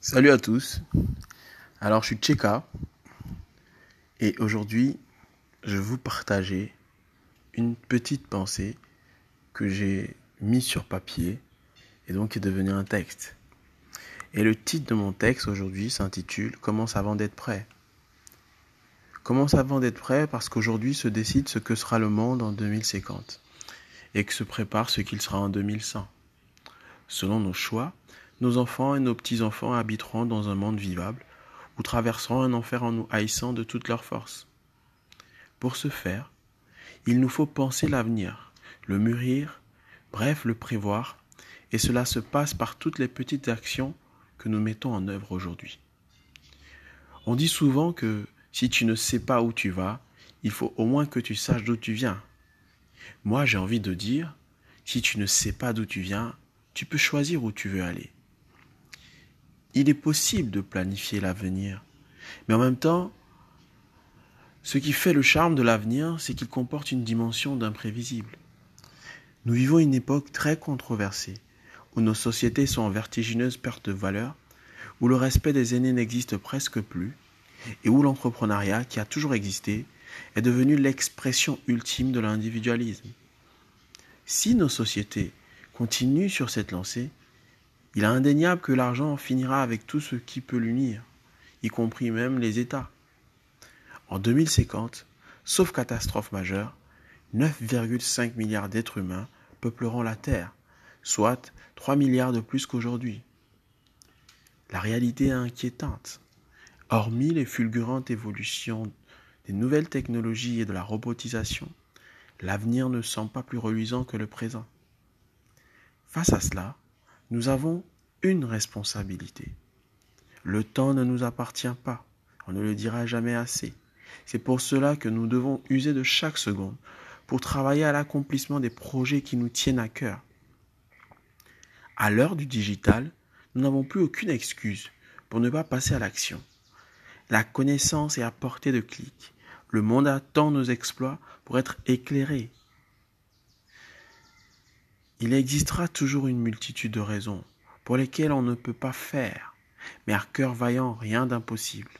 Salut à tous. Alors, je suis Tcheka et aujourd'hui, je vais vous partager une petite pensée que j'ai mise sur papier et donc qui est devenue un texte. Et le titre de mon texte aujourd'hui s'intitule Commence avant d'être prêt? Commence avant d'être prêt parce qu'aujourd'hui se décide ce que sera le monde en 2050 et que se prépare ce qu'il sera en 2100. Selon nos choix, nos enfants et nos petits-enfants habiteront dans un monde vivable ou traverseront un enfer en nous haïssant de toutes leurs forces. Pour ce faire, il nous faut penser l'avenir, le mûrir, bref le prévoir, et cela se passe par toutes les petites actions que nous mettons en œuvre aujourd'hui. On dit souvent que si tu ne sais pas où tu vas, il faut au moins que tu saches d'où tu viens. Moi j'ai envie de dire, si tu ne sais pas d'où tu viens, tu peux choisir où tu veux aller. Il est possible de planifier l'avenir. Mais en même temps, ce qui fait le charme de l'avenir, c'est qu'il comporte une dimension d'imprévisible. Nous vivons une époque très controversée, où nos sociétés sont en vertigineuse perte de valeur, où le respect des aînés n'existe presque plus, et où l'entrepreneuriat, qui a toujours existé, est devenu l'expression ultime de l'individualisme. Si nos sociétés continuent sur cette lancée, il est indéniable que l'argent finira avec tout ce qui peut l'unir, y compris même les États. En 2050, sauf catastrophe majeure, 9,5 milliards d'êtres humains peupleront la Terre, soit 3 milliards de plus qu'aujourd'hui. La réalité est inquiétante. Hormis les fulgurantes évolutions des nouvelles technologies et de la robotisation, l'avenir ne semble pas plus reluisant que le présent. Face à cela, nous avons une responsabilité. Le temps ne nous appartient pas, on ne le dira jamais assez. C'est pour cela que nous devons user de chaque seconde pour travailler à l'accomplissement des projets qui nous tiennent à cœur. À l'heure du digital, nous n'avons plus aucune excuse pour ne pas passer à l'action. La connaissance est à portée de clic. Le monde attend nos exploits pour être éclairé. Il existera toujours une multitude de raisons pour lesquelles on ne peut pas faire, mais à cœur vaillant, rien d'impossible.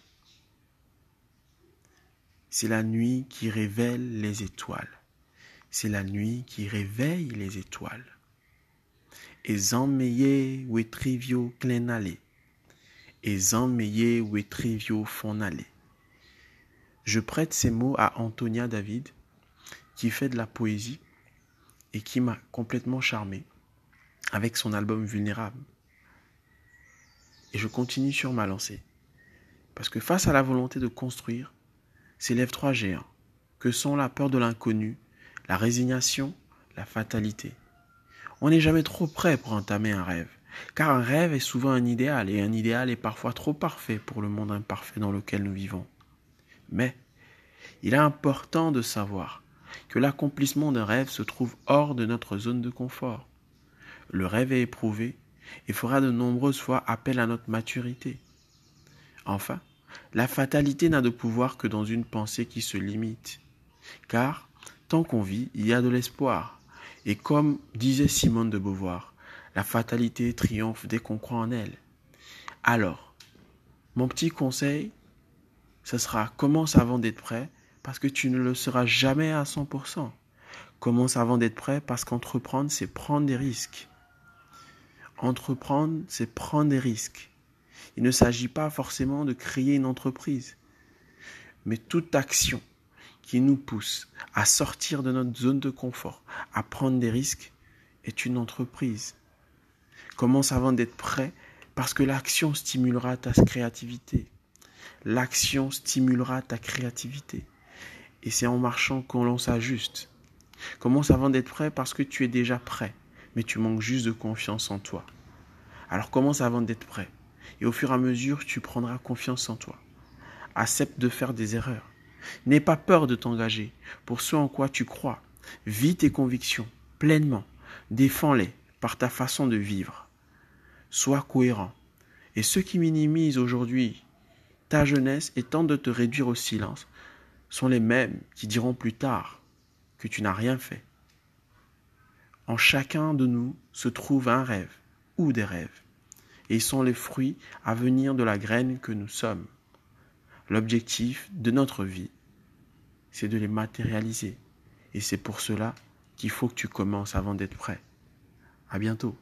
C'est la nuit qui révèle les étoiles. C'est la nuit qui réveille les étoiles. Et zanmeye ou trivio clenale. Et fonale. Je prête ces mots à Antonia David, qui fait de la poésie et qui m'a complètement charmé avec son album Vulnérable. Et je continue sur ma lancée. Parce que face à la volonté de construire, s'élèvent trois géants, que sont la peur de l'inconnu, la résignation, la fatalité. On n'est jamais trop prêt pour entamer un rêve, car un rêve est souvent un idéal, et un idéal est parfois trop parfait pour le monde imparfait dans lequel nous vivons. Mais il est important de savoir que l'accomplissement d'un rêve se trouve hors de notre zone de confort. Le rêve est éprouvé et fera de nombreuses fois appel à notre maturité. Enfin, la fatalité n'a de pouvoir que dans une pensée qui se limite. Car, tant qu'on vit, il y a de l'espoir. Et comme disait Simone de Beauvoir, la fatalité triomphe dès qu'on croit en elle. Alors, mon petit conseil, ce sera commence avant d'être prêt parce que tu ne le seras jamais à 100%. Commence avant d'être prêt parce qu'entreprendre, c'est prendre des risques. Entreprendre, c'est prendre des risques. Il ne s'agit pas forcément de créer une entreprise, mais toute action qui nous pousse à sortir de notre zone de confort, à prendre des risques, est une entreprise. Commence avant d'être prêt parce que l'action stimulera ta créativité. L'action stimulera ta créativité. Et c'est en marchant qu'on s'ajuste. Commence avant d'être prêt parce que tu es déjà prêt, mais tu manques juste de confiance en toi. Alors commence avant d'être prêt. Et au fur et à mesure, tu prendras confiance en toi. Accepte de faire des erreurs. N'aie pas peur de t'engager pour ce en quoi tu crois. Vis tes convictions pleinement. Défends-les par ta façon de vivre. Sois cohérent. Et ceux qui minimisent aujourd'hui ta jeunesse et tentent de te réduire au silence sont les mêmes qui diront plus tard que tu n'as rien fait. En chacun de nous se trouve un rêve ou des rêves, et ils sont les fruits à venir de la graine que nous sommes. L'objectif de notre vie, c'est de les matérialiser, et c'est pour cela qu'il faut que tu commences avant d'être prêt. À bientôt.